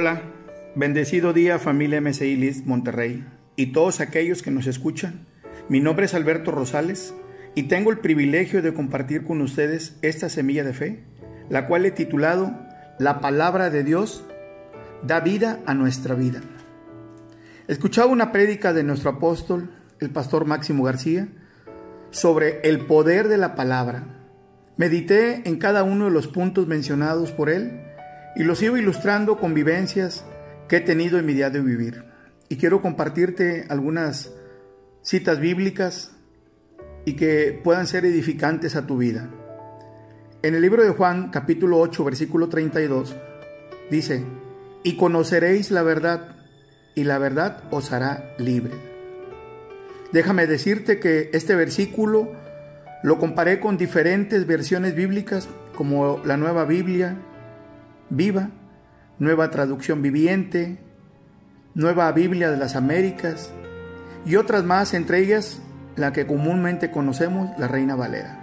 Hola, bendecido día familia MCI List Monterrey y todos aquellos que nos escuchan. Mi nombre es Alberto Rosales y tengo el privilegio de compartir con ustedes esta semilla de fe, la cual he titulado La palabra de Dios da vida a nuestra vida. Escuchaba una prédica de nuestro apóstol, el pastor Máximo García, sobre el poder de la palabra. Medité en cada uno de los puntos mencionados por él y los sigo ilustrando con vivencias que he tenido en mi día de vivir. Y quiero compartirte algunas citas bíblicas y que puedan ser edificantes a tu vida. En el libro de Juan capítulo 8 versículo 32 dice, y conoceréis la verdad y la verdad os hará libre. Déjame decirte que este versículo lo comparé con diferentes versiones bíblicas como la Nueva Biblia, Viva, Nueva Traducción Viviente, Nueva Biblia de las Américas y otras más, entre ellas la que comúnmente conocemos, la Reina Valera.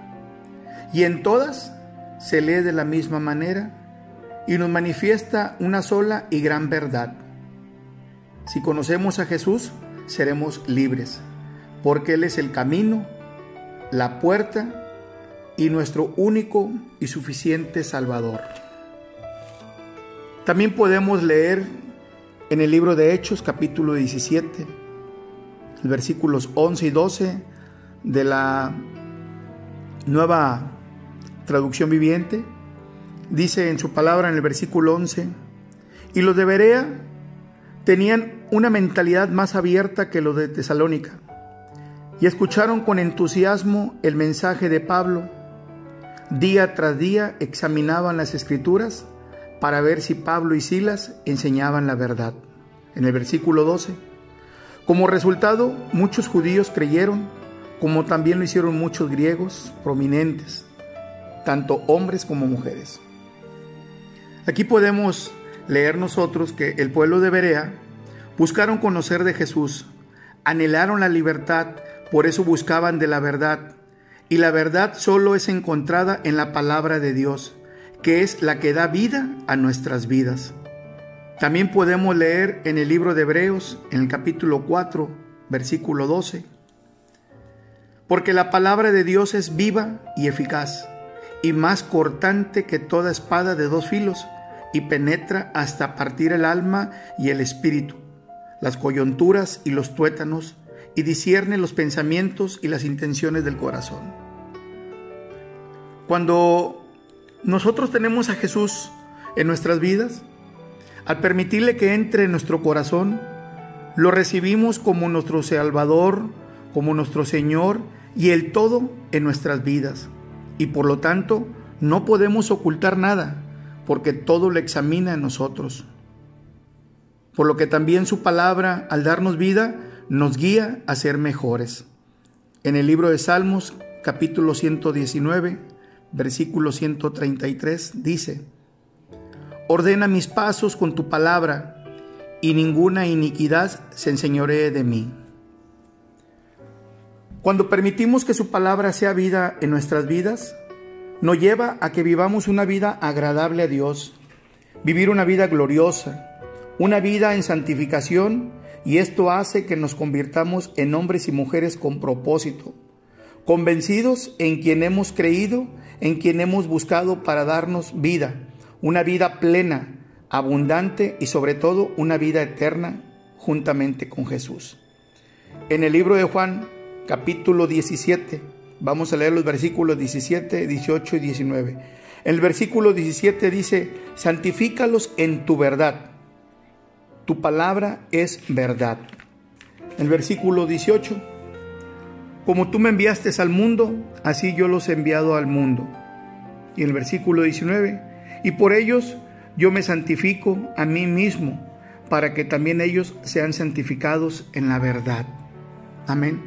Y en todas se lee de la misma manera y nos manifiesta una sola y gran verdad. Si conocemos a Jesús, seremos libres, porque Él es el camino, la puerta y nuestro único y suficiente Salvador. También podemos leer en el libro de Hechos capítulo 17, versículos 11 y 12 de la nueva traducción viviente. Dice en su palabra en el versículo 11, y los de Berea tenían una mentalidad más abierta que los de Tesalónica, y escucharon con entusiasmo el mensaje de Pablo. Día tras día examinaban las escrituras para ver si Pablo y Silas enseñaban la verdad. En el versículo 12, como resultado, muchos judíos creyeron, como también lo hicieron muchos griegos prominentes, tanto hombres como mujeres. Aquí podemos leer nosotros que el pueblo de Berea buscaron conocer de Jesús, anhelaron la libertad, por eso buscaban de la verdad, y la verdad solo es encontrada en la palabra de Dios que es la que da vida a nuestras vidas. También podemos leer en el libro de Hebreos, en el capítulo 4, versículo 12, porque la palabra de Dios es viva y eficaz, y más cortante que toda espada de dos filos, y penetra hasta partir el alma y el espíritu, las coyunturas y los tuétanos, y discierne los pensamientos y las intenciones del corazón. Cuando nosotros tenemos a Jesús en nuestras vidas. Al permitirle que entre en nuestro corazón, lo recibimos como nuestro Salvador, como nuestro Señor y el todo en nuestras vidas. Y por lo tanto, no podemos ocultar nada, porque todo lo examina en nosotros. Por lo que también su palabra, al darnos vida, nos guía a ser mejores. En el libro de Salmos, capítulo 119, versículo 133, dice, Ordena mis pasos con tu palabra, y ninguna iniquidad se enseñoree de mí. Cuando permitimos que su palabra sea vida en nuestras vidas, nos lleva a que vivamos una vida agradable a Dios, vivir una vida gloriosa, una vida en santificación, y esto hace que nos convirtamos en hombres y mujeres con propósito, convencidos en quien hemos creído en quien hemos buscado para darnos vida, una vida plena, abundante y sobre todo una vida eterna juntamente con Jesús. En el libro de Juan, capítulo 17, vamos a leer los versículos 17, 18 y 19. El versículo 17 dice, santifícalos en tu verdad. Tu palabra es verdad. El versículo 18, como tú me enviaste al mundo, así yo los he enviado al mundo. Y el versículo 19, y por ellos yo me santifico a mí mismo, para que también ellos sean santificados en la verdad. Amén.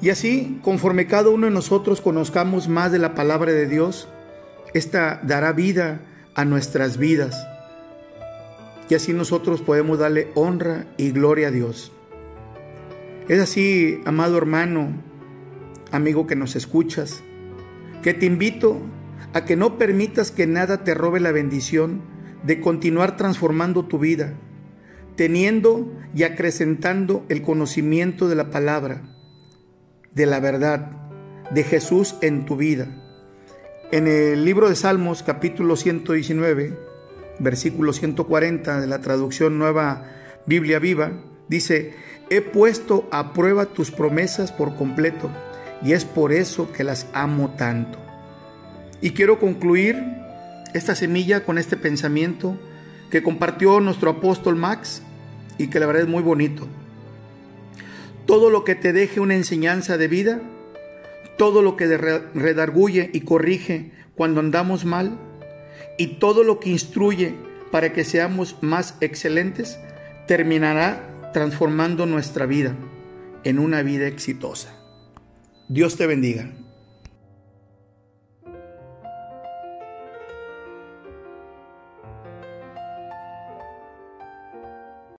Y así, conforme cada uno de nosotros conozcamos más de la palabra de Dios, esta dará vida a nuestras vidas. Y así nosotros podemos darle honra y gloria a Dios. Es así, amado hermano, amigo que nos escuchas, que te invito a que no permitas que nada te robe la bendición de continuar transformando tu vida, teniendo y acrecentando el conocimiento de la palabra, de la verdad, de Jesús en tu vida. En el libro de Salmos capítulo 119, versículo 140 de la traducción nueva Biblia viva, dice, he puesto a prueba tus promesas por completo y es por eso que las amo tanto. Y quiero concluir esta semilla con este pensamiento que compartió nuestro apóstol Max y que la verdad es muy bonito. Todo lo que te deje una enseñanza de vida, todo lo que redarguye y corrige cuando andamos mal, y todo lo que instruye para que seamos más excelentes, terminará transformando nuestra vida en una vida exitosa. Dios te bendiga.